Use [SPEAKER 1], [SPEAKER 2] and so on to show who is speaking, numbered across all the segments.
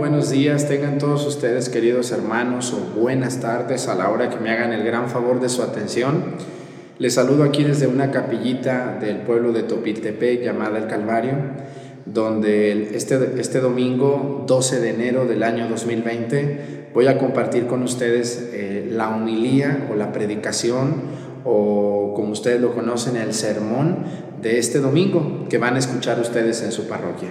[SPEAKER 1] Buenos días, tengan todos ustedes queridos hermanos o buenas tardes a la hora que me hagan el gran favor de su atención. Les saludo aquí desde una capillita del pueblo de Topiltepec llamada El Calvario, donde este, este domingo 12 de enero del año 2020 voy a compartir con ustedes eh, la humilía o la predicación o como ustedes lo conocen el sermón de este domingo que van a escuchar ustedes en su parroquia.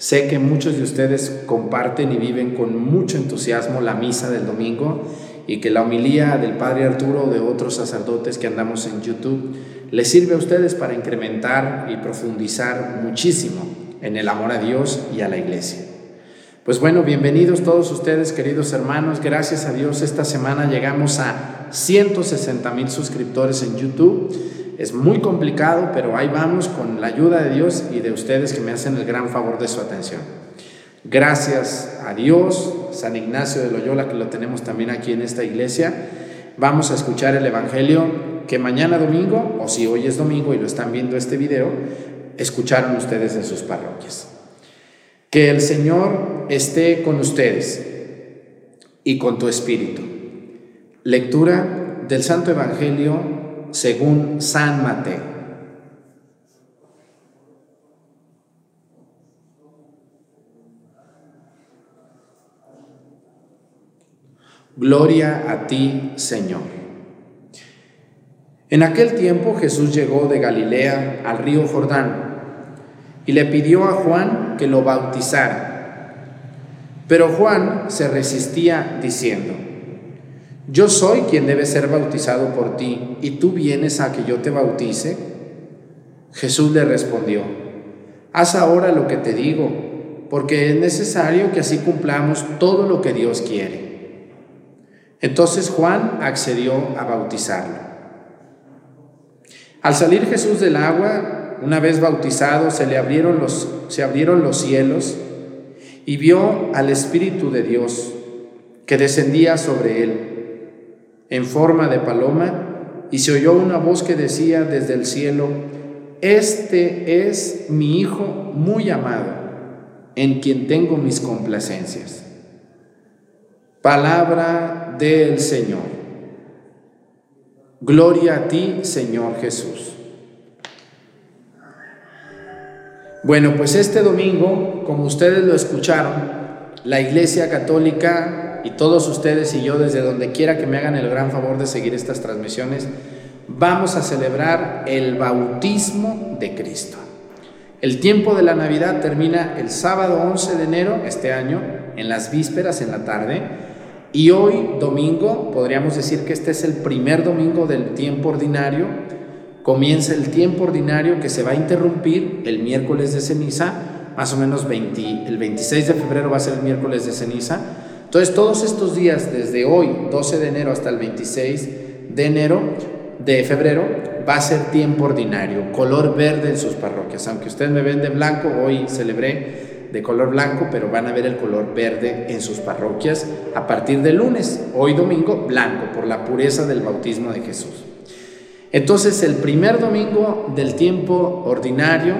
[SPEAKER 1] Sé que muchos de ustedes comparten y viven con mucho entusiasmo la misa del domingo y que la homilía del Padre Arturo o de otros sacerdotes que andamos en YouTube les sirve a ustedes para incrementar y profundizar muchísimo en el amor a Dios y a la iglesia. Pues bueno, bienvenidos todos ustedes, queridos hermanos. Gracias a Dios, esta semana llegamos a 160 mil suscriptores en YouTube es muy complicado, pero ahí vamos con la ayuda de Dios y de ustedes que me hacen el gran favor de su atención. Gracias a Dios, San Ignacio de Loyola, que lo tenemos también aquí en esta iglesia. Vamos a escuchar el Evangelio que mañana domingo, o si hoy es domingo y lo están viendo este video, escucharon ustedes en sus parroquias. Que el Señor esté con ustedes y con tu espíritu. Lectura del Santo Evangelio según San Mateo. Gloria a ti, Señor. En aquel tiempo Jesús llegó de Galilea al río Jordán y le pidió a Juan que lo bautizara. Pero Juan se resistía diciendo, yo soy quien debe ser bautizado por ti, y tú vienes a que yo te bautice. Jesús le respondió, haz ahora lo que te digo, porque es necesario que así cumplamos todo lo que Dios quiere. Entonces Juan accedió a bautizarlo. Al salir Jesús del agua, una vez bautizado, se le abrieron los, se abrieron los cielos y vio al Espíritu de Dios que descendía sobre él en forma de paloma, y se oyó una voz que decía desde el cielo, Este es mi Hijo muy amado, en quien tengo mis complacencias. Palabra del Señor. Gloria a ti, Señor Jesús. Bueno, pues este domingo, como ustedes lo escucharon, la Iglesia Católica y todos ustedes y yo desde donde quiera que me hagan el gran favor de seguir estas transmisiones, vamos a celebrar el bautismo de Cristo. El tiempo de la Navidad termina el sábado 11 de enero este año, en las vísperas, en la tarde, y hoy, domingo, podríamos decir que este es el primer domingo del tiempo ordinario, comienza el tiempo ordinario que se va a interrumpir el miércoles de ceniza, más o menos el 26 de febrero va a ser el miércoles de ceniza, entonces, todos estos días, desde hoy, 12 de enero hasta el 26 de enero, de febrero, va a ser tiempo ordinario, color verde en sus parroquias. Aunque ustedes me ven de blanco, hoy celebré de color blanco, pero van a ver el color verde en sus parroquias a partir del lunes, hoy domingo, blanco, por la pureza del bautismo de Jesús. Entonces, el primer domingo del tiempo ordinario,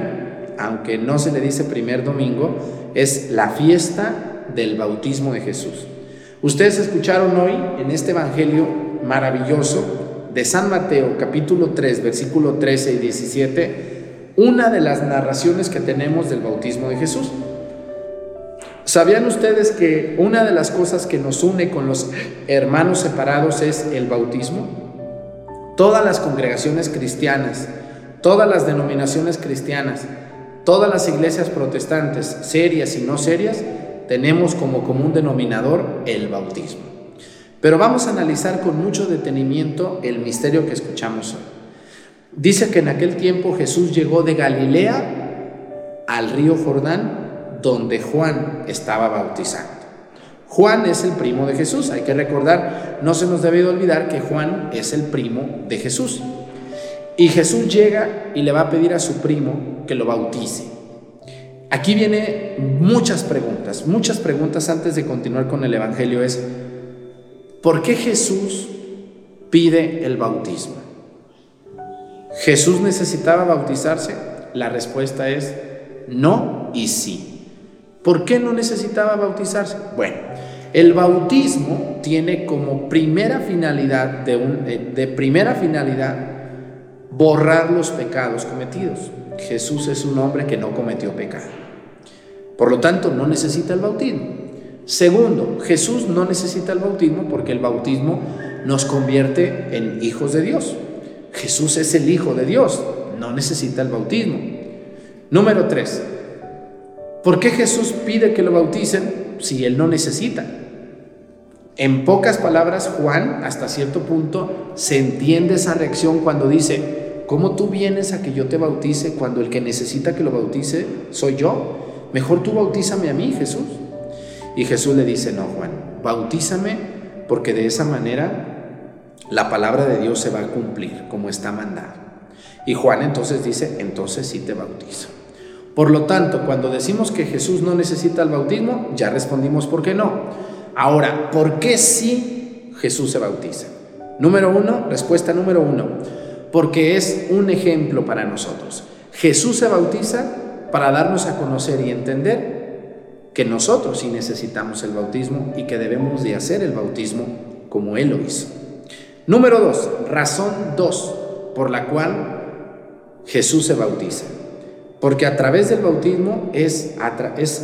[SPEAKER 1] aunque no se le dice primer domingo, es la fiesta del bautismo de Jesús. Ustedes escucharon hoy en este Evangelio maravilloso de San Mateo capítulo 3 versículo 13 y 17 una de las narraciones que tenemos del bautismo de Jesús. ¿Sabían ustedes que una de las cosas que nos une con los hermanos separados es el bautismo? Todas las congregaciones cristianas, todas las denominaciones cristianas, todas las iglesias protestantes, serias y no serias, tenemos como común denominador el bautismo. Pero vamos a analizar con mucho detenimiento el misterio que escuchamos hoy. Dice que en aquel tiempo Jesús llegó de Galilea al río Jordán, donde Juan estaba bautizando. Juan es el primo de Jesús, hay que recordar, no se nos debe olvidar que Juan es el primo de Jesús. Y Jesús llega y le va a pedir a su primo que lo bautice. Aquí viene muchas preguntas, muchas preguntas antes de continuar con el Evangelio es, ¿por qué Jesús pide el bautismo? ¿Jesús necesitaba bautizarse? La respuesta es no y sí. ¿Por qué no necesitaba bautizarse? Bueno, el bautismo tiene como primera finalidad de, un, de primera finalidad borrar los pecados cometidos. Jesús es un hombre que no cometió pecado. Por lo tanto, no necesita el bautismo. Segundo, Jesús no necesita el bautismo porque el bautismo nos convierte en hijos de Dios. Jesús es el Hijo de Dios, no necesita el bautismo. Número tres, ¿por qué Jesús pide que lo bauticen si Él no necesita? En pocas palabras, Juan, hasta cierto punto, se entiende esa reacción cuando dice, ¿cómo tú vienes a que yo te bautice cuando el que necesita que lo bautice soy yo? Mejor tú bautízame a mí, Jesús. Y Jesús le dice, no, Juan, bautízame porque de esa manera la palabra de Dios se va a cumplir como está mandado. Y Juan entonces dice, entonces sí te bautizo. Por lo tanto, cuando decimos que Jesús no necesita el bautismo, ya respondimos por qué no. Ahora, ¿por qué sí Jesús se bautiza? Número uno, respuesta número uno, porque es un ejemplo para nosotros. Jesús se bautiza para darnos a conocer y entender que nosotros sí necesitamos el bautismo y que debemos de hacer el bautismo como Él lo hizo. Número dos, razón dos por la cual Jesús se bautiza. Porque a través del bautismo es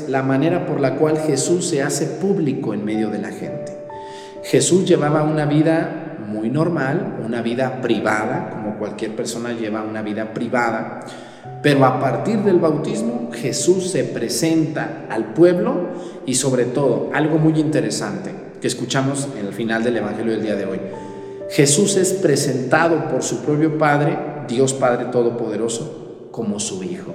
[SPEAKER 1] la manera por la cual Jesús se hace público en medio de la gente. Jesús llevaba una vida muy normal, una vida privada, como cualquier persona lleva una vida privada, pero a partir del bautismo Jesús se presenta al pueblo y sobre todo algo muy interesante que escuchamos en el final del Evangelio del día de hoy. Jesús es presentado por su propio Padre, Dios Padre Todopoderoso, como su Hijo.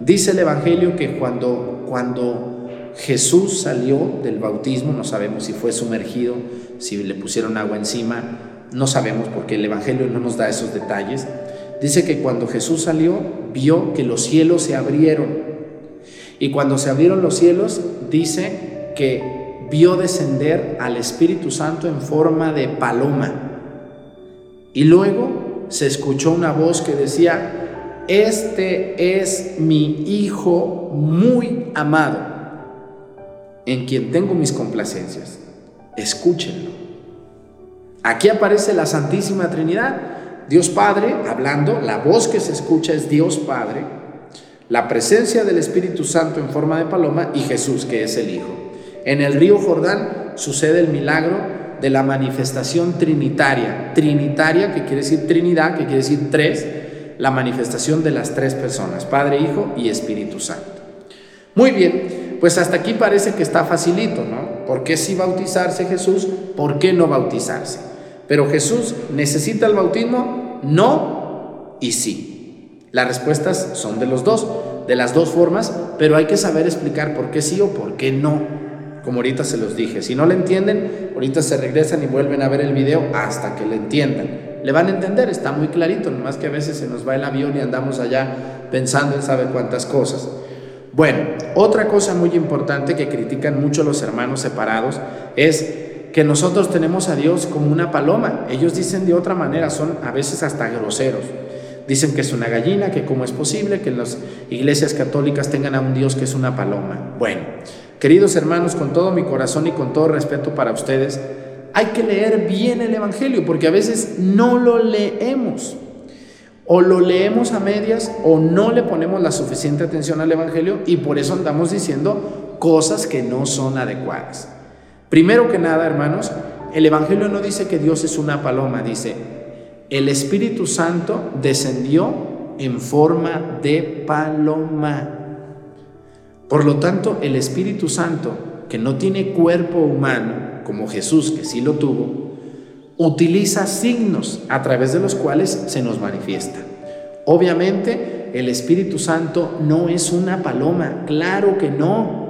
[SPEAKER 1] Dice el Evangelio que cuando, cuando Jesús salió del bautismo, no sabemos si fue sumergido, si le pusieron agua encima, no sabemos porque el Evangelio no nos da esos detalles. Dice que cuando Jesús salió, vio que los cielos se abrieron. Y cuando se abrieron los cielos, dice que vio descender al Espíritu Santo en forma de paloma y luego se escuchó una voz que decía, este es mi Hijo muy amado, en quien tengo mis complacencias. Escúchenlo. Aquí aparece la Santísima Trinidad, Dios Padre hablando, la voz que se escucha es Dios Padre, la presencia del Espíritu Santo en forma de paloma y Jesús que es el Hijo. En el río Jordán sucede el milagro de la manifestación trinitaria. Trinitaria, que quiere decir Trinidad, que quiere decir tres, la manifestación de las tres personas, Padre, Hijo y Espíritu Santo. Muy bien, pues hasta aquí parece que está facilito, ¿no? ¿Por qué sí bautizarse Jesús? ¿Por qué no bautizarse? Pero Jesús necesita el bautismo, no y sí. Las respuestas son de los dos, de las dos formas, pero hay que saber explicar por qué sí o por qué no como ahorita se los dije. Si no le entienden, ahorita se regresan y vuelven a ver el video hasta que le entiendan. Le van a entender, está muy clarito, nomás que a veces se nos va el avión y andamos allá pensando en sabe cuántas cosas. Bueno, otra cosa muy importante que critican mucho los hermanos separados es que nosotros tenemos a Dios como una paloma. Ellos dicen de otra manera, son a veces hasta groseros. Dicen que es una gallina, que cómo es posible que las iglesias católicas tengan a un Dios que es una paloma. Bueno, Queridos hermanos, con todo mi corazón y con todo respeto para ustedes, hay que leer bien el Evangelio porque a veces no lo leemos. O lo leemos a medias o no le ponemos la suficiente atención al Evangelio y por eso andamos diciendo cosas que no son adecuadas. Primero que nada, hermanos, el Evangelio no dice que Dios es una paloma, dice, el Espíritu Santo descendió en forma de paloma. Por lo tanto, el Espíritu Santo, que no tiene cuerpo humano, como Jesús, que sí lo tuvo, utiliza signos a través de los cuales se nos manifiesta. Obviamente, el Espíritu Santo no es una paloma, claro que no.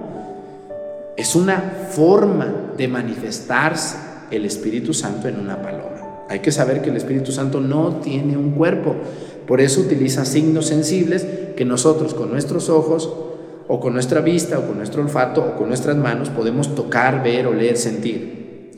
[SPEAKER 1] Es una forma de manifestarse el Espíritu Santo en una paloma. Hay que saber que el Espíritu Santo no tiene un cuerpo, por eso utiliza signos sensibles que nosotros con nuestros ojos o con nuestra vista, o con nuestro olfato, o con nuestras manos podemos tocar, ver, oler, sentir.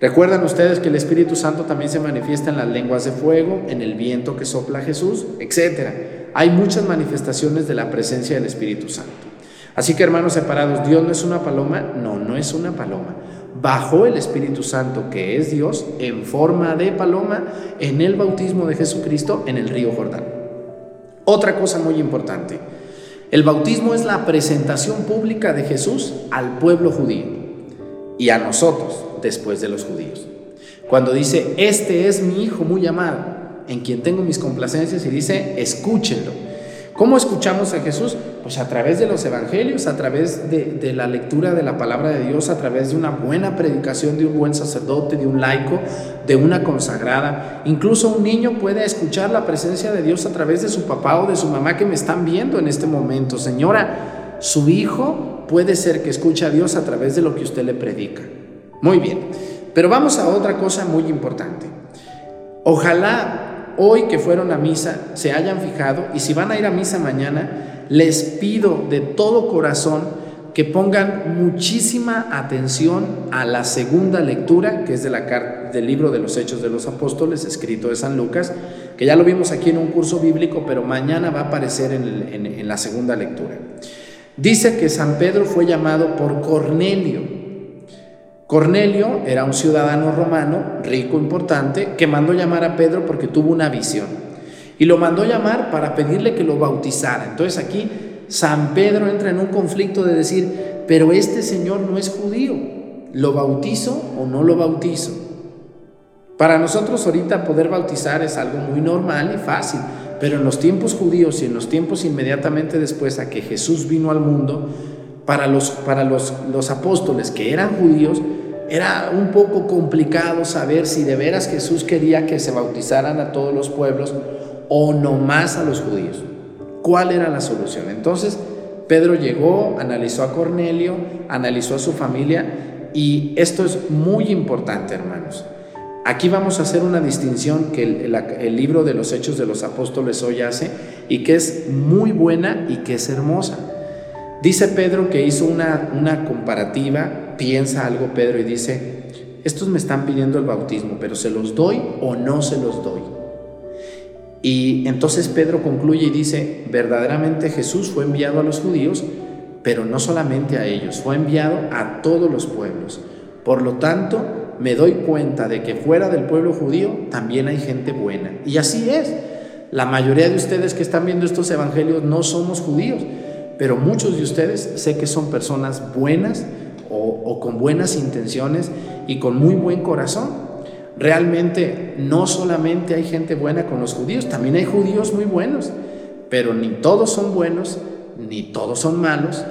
[SPEAKER 1] Recuerdan ustedes que el Espíritu Santo también se manifiesta en las lenguas de fuego, en el viento que sopla Jesús, etc. Hay muchas manifestaciones de la presencia del Espíritu Santo. Así que hermanos separados, Dios no es una paloma, no, no es una paloma. Bajó el Espíritu Santo, que es Dios, en forma de paloma en el bautismo de Jesucristo en el río Jordán. Otra cosa muy importante, el bautismo es la presentación pública de Jesús al pueblo judío y a nosotros después de los judíos. Cuando dice, este es mi Hijo muy amado, en quien tengo mis complacencias, y dice, escúchenlo. ¿Cómo escuchamos a Jesús? Pues a través de los evangelios, a través de, la lectura de la palabra de Dios, a través de una buena predicación de un buen sacerdote, de un laico, de una consagrada. Incluso un niño puede escuchar la presencia de Dios a través de su papá o de su mamá que me están viendo en este momento. Señora, su hijo puede ser que escuche a Dios a través de lo que usted le predica. Muy bien, pero vamos a otra cosa muy importante. Ojalá hoy que fueron a misa se hayan fijado y si van a ir a misa mañana, les pido de todo corazón que pongan muchísima atención a la segunda lectura, que es de la, del libro de los Hechos de los Apóstoles, escrito de San Lucas, que ya lo vimos aquí en un curso bíblico, pero mañana va a aparecer en, en la segunda lectura. Dice que San Pedro fue llamado por Cornelio, Cornelio era un ciudadano romano, rico, importante, que mandó llamar a Pedro porque tuvo una visión. Y lo mandó llamar para pedirle que lo bautizara. Entonces aquí San Pedro entra en un conflicto de decir, pero este señor no es judío, ¿lo bautizo o no lo bautizo? Para nosotros ahorita poder bautizar es algo muy normal y fácil, pero en los tiempos judíos y en los tiempos inmediatamente después a que Jesús vino al mundo, para los, para los, los apóstoles que eran judíos, era un poco complicado saber si de veras Jesús quería que se bautizaran a todos los pueblos o no más a los judíos. ¿Cuál era la solución? Entonces, Pedro llegó, analizó a Cornelio, analizó a su familia y esto es muy importante, hermanos. Aquí vamos a hacer una distinción que el, libro de los Hechos de los Apóstoles hoy hace y que es muy buena y que es hermosa. Dice Pedro que hizo una, una comparativa, piensa algo Pedro y dice, estos me están pidiendo el bautismo, pero ¿se los doy o no se los doy? Y entonces Pedro concluye y dice, verdaderamente Jesús fue enviado a los judíos, pero no solamente a ellos, fue enviado a todos los pueblos. Por lo tanto, me doy cuenta de que fuera del pueblo judío también hay gente buena. Y así es. La mayoría de ustedes que están viendo estos evangelios no somos judíos, pero muchos de ustedes sé que son personas buenas o, con buenas intenciones y con muy buen corazón. Realmente no solamente hay gente buena con los judíos, también hay judíos muy buenos, pero ni todos son buenos, ni todos son malos,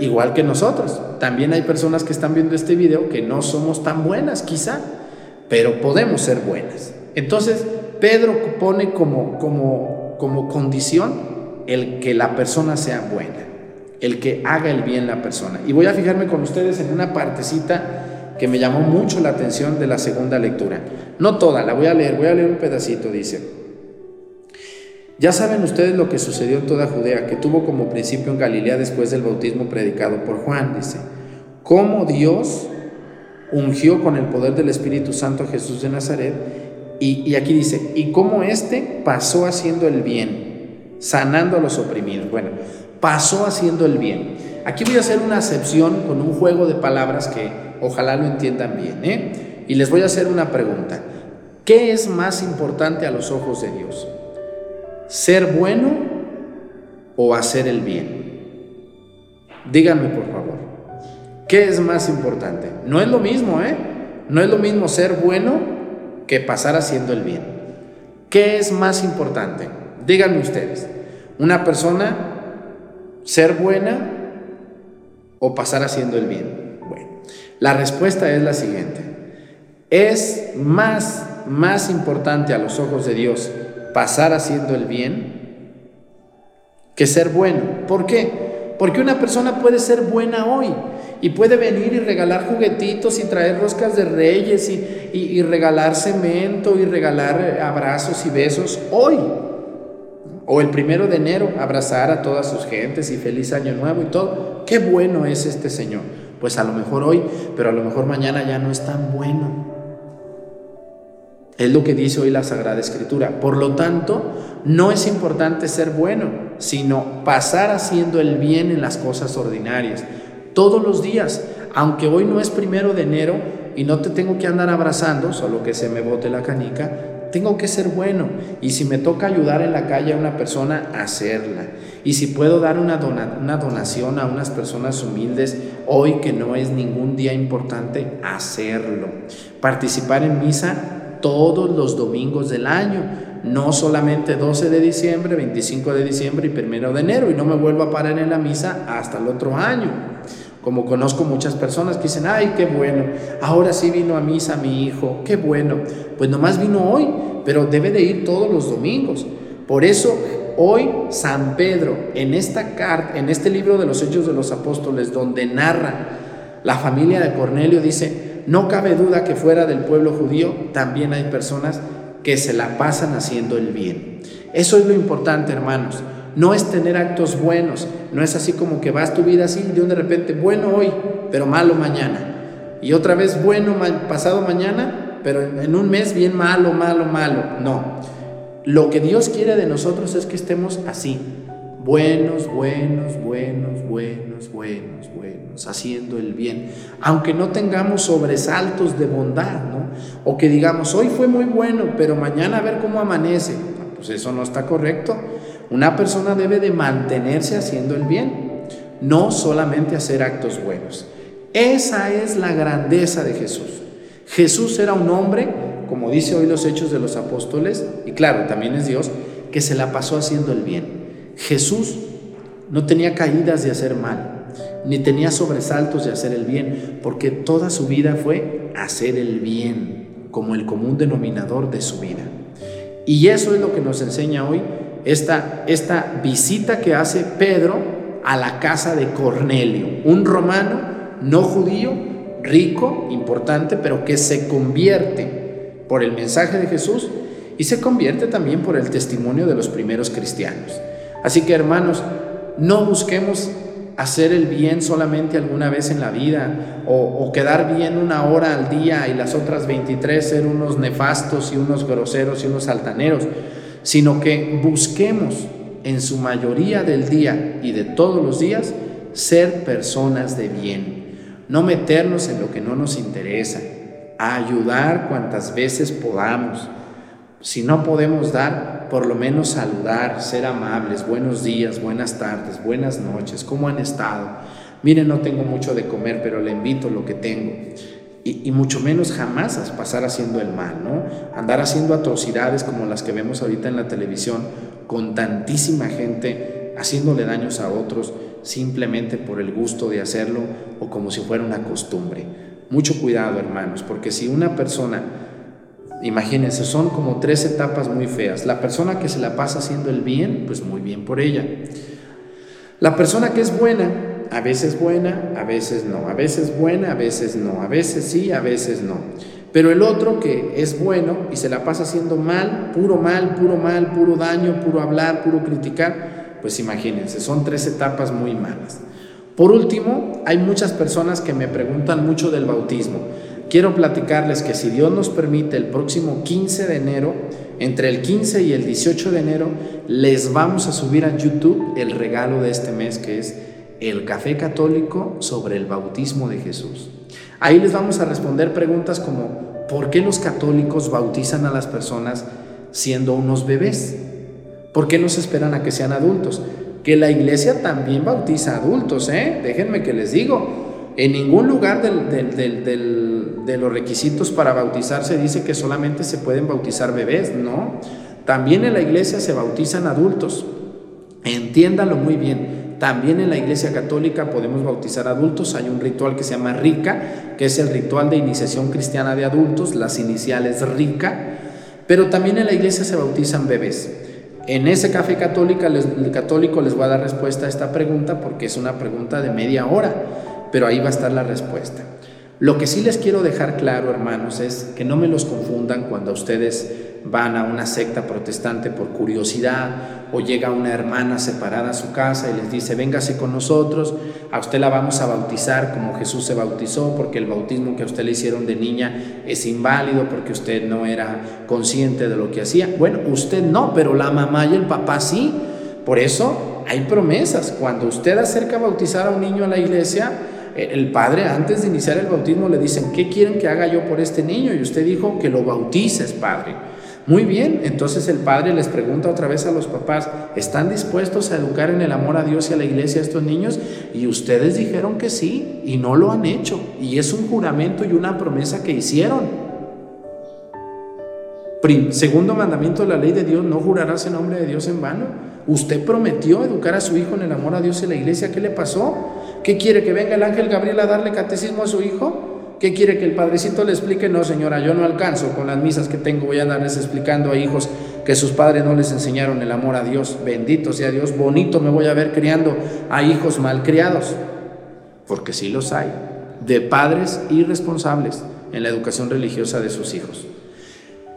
[SPEAKER 1] igual que nosotros. También hay personas que están viendo este video que no somos tan buenas quizá, pero podemos ser buenas. Entonces, Pedro pone como, como, como condición el que la persona sea buena el que haga el bien la persona. Y voy a fijarme con ustedes en una partecita que me llamó mucho la atención de la segunda lectura. No toda, la voy a leer, voy a leer un pedacito, dice. Ya saben ustedes lo que sucedió en toda Judea, que tuvo como principio en Galilea después del bautismo predicado por Juan, dice. Cómo Dios ungió con el poder del Espíritu Santo a Jesús de Nazaret. Y, y aquí dice, y cómo éste pasó haciendo el bien, sanando a los oprimidos. Bueno, pasó haciendo el bien. Aquí voy a hacer una acepción con un juego de palabras que ojalá lo entiendan bien. ¿eh? Y les voy a hacer una pregunta. ¿Qué es más importante a los ojos de Dios? ¿Ser bueno o hacer el bien? Díganme por favor. ¿Qué es más importante? No es lo mismo, ¿eh? No es lo mismo ser bueno que pasar haciendo el bien. ¿Qué es más importante? Díganme ustedes. Una persona ¿Ser buena o pasar haciendo el bien? Bueno, la respuesta es la siguiente. Es más, más importante a los ojos de Dios pasar haciendo el bien que ser bueno. ¿Por qué? Porque una persona puede ser buena hoy y puede venir y regalar juguetitos y traer roscas de reyes y, y regalar cemento y regalar abrazos y besos hoy. O el primero de enero abrazar a todas sus gentes y feliz año nuevo y todo. Qué bueno es este Señor. Pues a lo mejor hoy, pero a lo mejor mañana ya no es tan bueno. Es lo que dice hoy la Sagrada Escritura. Por lo tanto, no es importante ser bueno, sino pasar haciendo el bien en las cosas ordinarias. Todos los días, aunque hoy no es primero de enero y no te tengo que andar abrazando, solo que se me bote la canica, tengo que ser bueno. Y si me toca ayudar en la calle a una persona, hacerla. Y si puedo dar una, una donación a unas personas humildes, hoy que no es ningún día importante, hacerlo. Participar en misa todos los domingos del año, no solamente 12 de diciembre, 25 de diciembre y 1 de enero, y no me vuelvo a parar en la misa hasta el otro año. Como conozco muchas personas que dicen, ay, qué bueno, ahora sí vino a misa mi hijo, qué bueno. Pues nomás vino hoy, pero debe de ir todos los domingos. Por eso hoy San Pedro, en esta carta, en este libro de los Hechos de los Apóstoles, donde narra la familia de Cornelio, dice, no cabe duda que fuera del pueblo judío también hay personas que se la pasan haciendo el bien. Eso es lo importante, hermanos. No es tener actos buenos, no es así como que vas tu vida así un de repente bueno hoy, pero malo mañana. Y otra vez bueno pasado mañana, pero en un mes bien malo, malo, malo. No. Lo que Dios quiere de nosotros es que estemos así, buenos, buenos, buenos, buenos, buenos, buenos, haciendo el bien, aunque no tengamos sobresaltos de bondad, ¿no? O que digamos, hoy fue muy bueno, pero mañana a ver cómo amanece. Pues eso no está correcto. Una persona debe de mantenerse haciendo el bien, no solamente hacer actos buenos. Esa es la grandeza de Jesús. Jesús era un hombre, como dice hoy los hechos de los apóstoles, y claro, también es Dios, que se la pasó haciendo el bien. Jesús no tenía caídas de hacer mal, ni tenía sobresaltos de hacer el bien, porque toda su vida fue hacer el bien, como el común denominador de su vida. Y eso es lo que nos enseña hoy esta, esta visita que hace Pedro a la casa de Cornelio, un romano no judío, rico, importante, pero que se convierte por el mensaje de Jesús y se convierte también por el testimonio de los primeros cristianos. Así que hermanos, no busquemos hacer el bien solamente alguna vez en la vida o, o, quedar bien una hora al día y las otras 23 ser unos nefastos y unos groseros y unos altaneros sino que busquemos en su mayoría del día y de todos los días ser personas de bien, no meternos en lo que no nos interesa, ayudar cuantas veces podamos. Si no podemos dar, por lo menos saludar, ser amables, buenos días, buenas tardes, buenas noches, ¿cómo han estado? Miren, no tengo mucho de comer, pero le invito lo que tengo y, mucho menos jamás pasar haciendo el mal, ¿no? Andar haciendo atrocidades como las que vemos ahorita en la televisión, con tantísima gente haciéndole daños a otros simplemente por el gusto de hacerlo o como si fuera una costumbre. Mucho cuidado, hermanos, porque si una persona, imagínense, son como tres etapas muy feas. La persona que se la pasa haciendo el bien, pues muy bien por ella. La persona que es buena, a veces buena, a veces no, a veces buena, a veces no, a veces sí, a veces no. Pero el otro que es bueno y se la pasa haciendo mal, puro mal, puro mal, puro daño, puro hablar, puro criticar, pues imagínense, son tres etapas muy malas. Por último, hay muchas personas que me preguntan mucho del bautismo. Quiero platicarles que si Dios nos permite, el próximo 15 de enero, entre el 15 y el 18 de enero, les vamos a subir a YouTube el regalo de este mes que es el café católico sobre el bautismo de Jesús. Ahí les vamos a responder preguntas como, ¿por qué los católicos bautizan a las personas siendo unos bebés? ¿Por qué no se esperan a que sean adultos? Que la iglesia también bautiza adultos, ¿eh? Déjenme que les digo, en ningún lugar de los requisitos para bautizarse dice que solamente se pueden bautizar bebés, no. También en la iglesia se bautizan adultos. Entiéndalo muy bien. También en la Iglesia Católica podemos bautizar adultos. Hay un ritual que se llama RICA, que es el ritual de iniciación cristiana de adultos, las iniciales RICA. Pero también en la iglesia se bautizan bebés. En ese café católica, les, católico les voy a dar respuesta a esta pregunta porque es una pregunta de media hora, pero ahí va a estar la respuesta. Lo que sí les quiero dejar claro, hermanos, es que no me los confundan cuando ustedes van a una secta protestante por curiosidad o llega una hermana separada a su casa y les dice, véngase con nosotros, a usted la vamos a bautizar como Jesús se bautizó, porque el bautismo que a usted le hicieron de niña es inválido, porque usted no era consciente de lo que hacía. Bueno, usted no, pero la mamá y el papá sí. Por eso hay promesas. Cuando usted acerca a bautizar a un niño a la iglesia, el padre antes de iniciar el bautismo le dicen, ¿qué quieren que haga yo por este niño? Y usted dijo que lo bautices, padre. Muy bien, entonces el padre les pregunta otra vez a los papás, ¿están dispuestos a educar en el amor a Dios y a la iglesia a estos niños? Y ustedes dijeron que sí y no lo han hecho. Y es un juramento y una promesa que hicieron. Segundo mandamiento de la ley de Dios, no jurarás en nombre de Dios en vano. Usted prometió educar a su hijo en el amor a Dios y a la iglesia. ¿Qué le pasó? ¿Qué quiere que venga el ángel Gabriel a darle catecismo a su hijo? ¿Qué quiere que el padrecito le explique? No, señora, yo no alcanzo con las misas que tengo. Voy a darles explicando a hijos que sus padres no les enseñaron el amor a Dios. Bendito sea Dios, bonito me voy a ver criando a hijos malcriados. Porque sí los hay, de padres irresponsables en la educación religiosa de sus hijos.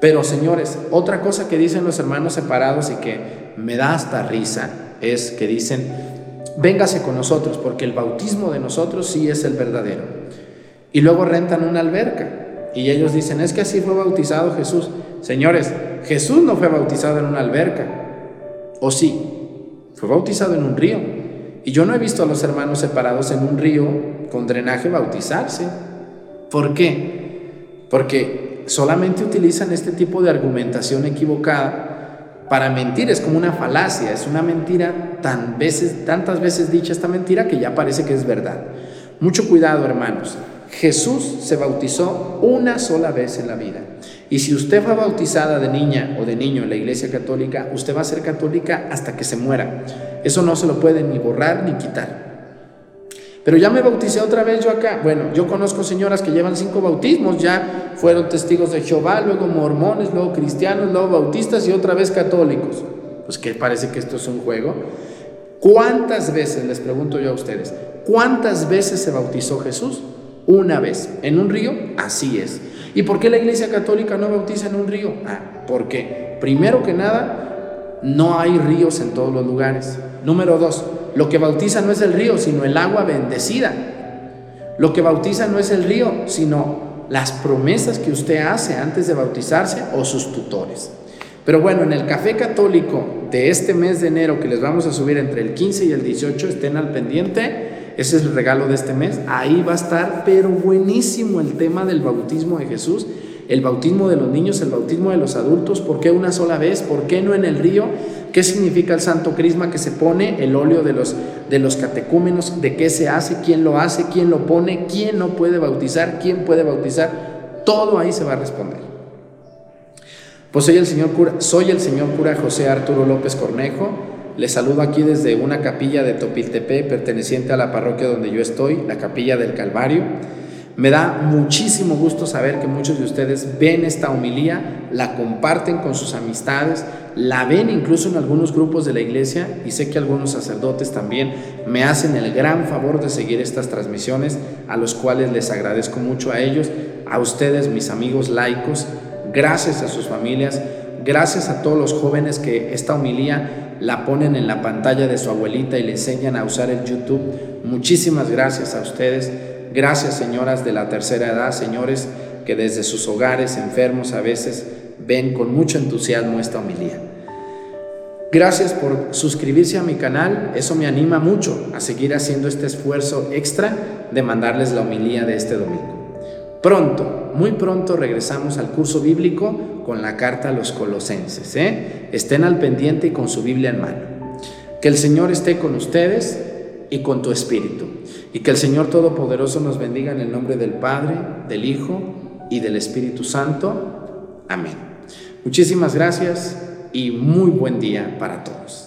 [SPEAKER 1] Pero señores, otra cosa que dicen los hermanos separados y que me da hasta risa es que dicen, véngase con nosotros porque el bautismo de nosotros sí es el verdadero. Y luego rentan una alberca. Y ellos dicen, es que así fue bautizado Jesús. Señores, Jesús no fue bautizado en una alberca. ¿O sí? Fue bautizado en un río. Y yo no he visto a los hermanos separados en un río con drenaje bautizarse. ¿Por qué? Porque solamente utilizan este tipo de argumentación equivocada para mentir. Es como una falacia, es una mentira tan veces, tantas veces dicha esta mentira que ya parece que es verdad. Mucho cuidado, hermanos. Jesús se bautizó una sola vez en la vida. Y si usted fue bautizada de niña o de niño en la iglesia católica, usted va a ser católica hasta que se muera. Eso no se lo puede ni borrar ni quitar. Pero ya me bauticé otra vez yo acá. Bueno, yo conozco señoras que llevan cinco bautismos, ya fueron testigos de Jehová, luego mormones, luego cristianos, luego bautistas y otra vez católicos. Pues que parece que esto es un juego. ¿Cuántas veces, les pregunto yo a ustedes, cuántas veces se bautizó Jesús? una vez. ¿En un río? Así es. ¿Y por qué la Iglesia Católica no bautiza en un río? Ah, porque primero que nada, no hay ríos en todos los lugares. Número dos, lo que bautiza no es el río, sino el agua bendecida. Lo que bautiza no es el río, sino las promesas que usted hace antes de bautizarse o sus tutores. Pero bueno, en el café católico de este mes de enero que les vamos a subir entre el 15 y el 18, estén al pendiente ese es el regalo de este mes. Ahí va a estar, pero buenísimo el tema del bautismo de Jesús, el bautismo de los niños, el bautismo de los adultos. ¿Por qué una sola vez? ¿Por qué no en el río? ¿Qué significa el santo crisma que se pone? El óleo de los, de los catecúmenos, de qué se hace, quién lo hace, quién lo pone, quién no puede bautizar, quién puede bautizar. Todo ahí se va a responder. Pues soy el señor cura, soy el señor cura José Arturo López Cornejo les saludo aquí desde una capilla de Topiltepe perteneciente a la parroquia donde yo estoy, la capilla del Calvario. Me da muchísimo gusto saber que muchos de ustedes ven esta homilía, la comparten con sus amistades, la ven incluso en algunos grupos de la iglesia y sé que algunos sacerdotes también me hacen el gran favor de seguir estas transmisiones, a los cuales les agradezco mucho a ellos, a ustedes, mis amigos laicos, gracias a sus familias, gracias a todos los jóvenes que esta homilía la ponen en la pantalla de su abuelita y le enseñan a usar el YouTube. Muchísimas gracias a ustedes. Gracias señoras de la tercera edad, señores que desde sus hogares enfermos a veces ven con mucho entusiasmo esta homilía. Gracias por suscribirse a mi canal, eso me anima mucho a seguir haciendo este esfuerzo extra de mandarles la homilía de este domingo. Pronto, muy pronto regresamos al curso bíblico con la carta a los colosenses. ¿eh? Estén al pendiente y con su Biblia en mano. Que el Señor esté con ustedes y con tu espíritu. Y que el Señor Todopoderoso nos bendiga en el nombre del Padre, del Hijo y del Espíritu Santo. Amén. Muchísimas gracias y muy buen día para todos.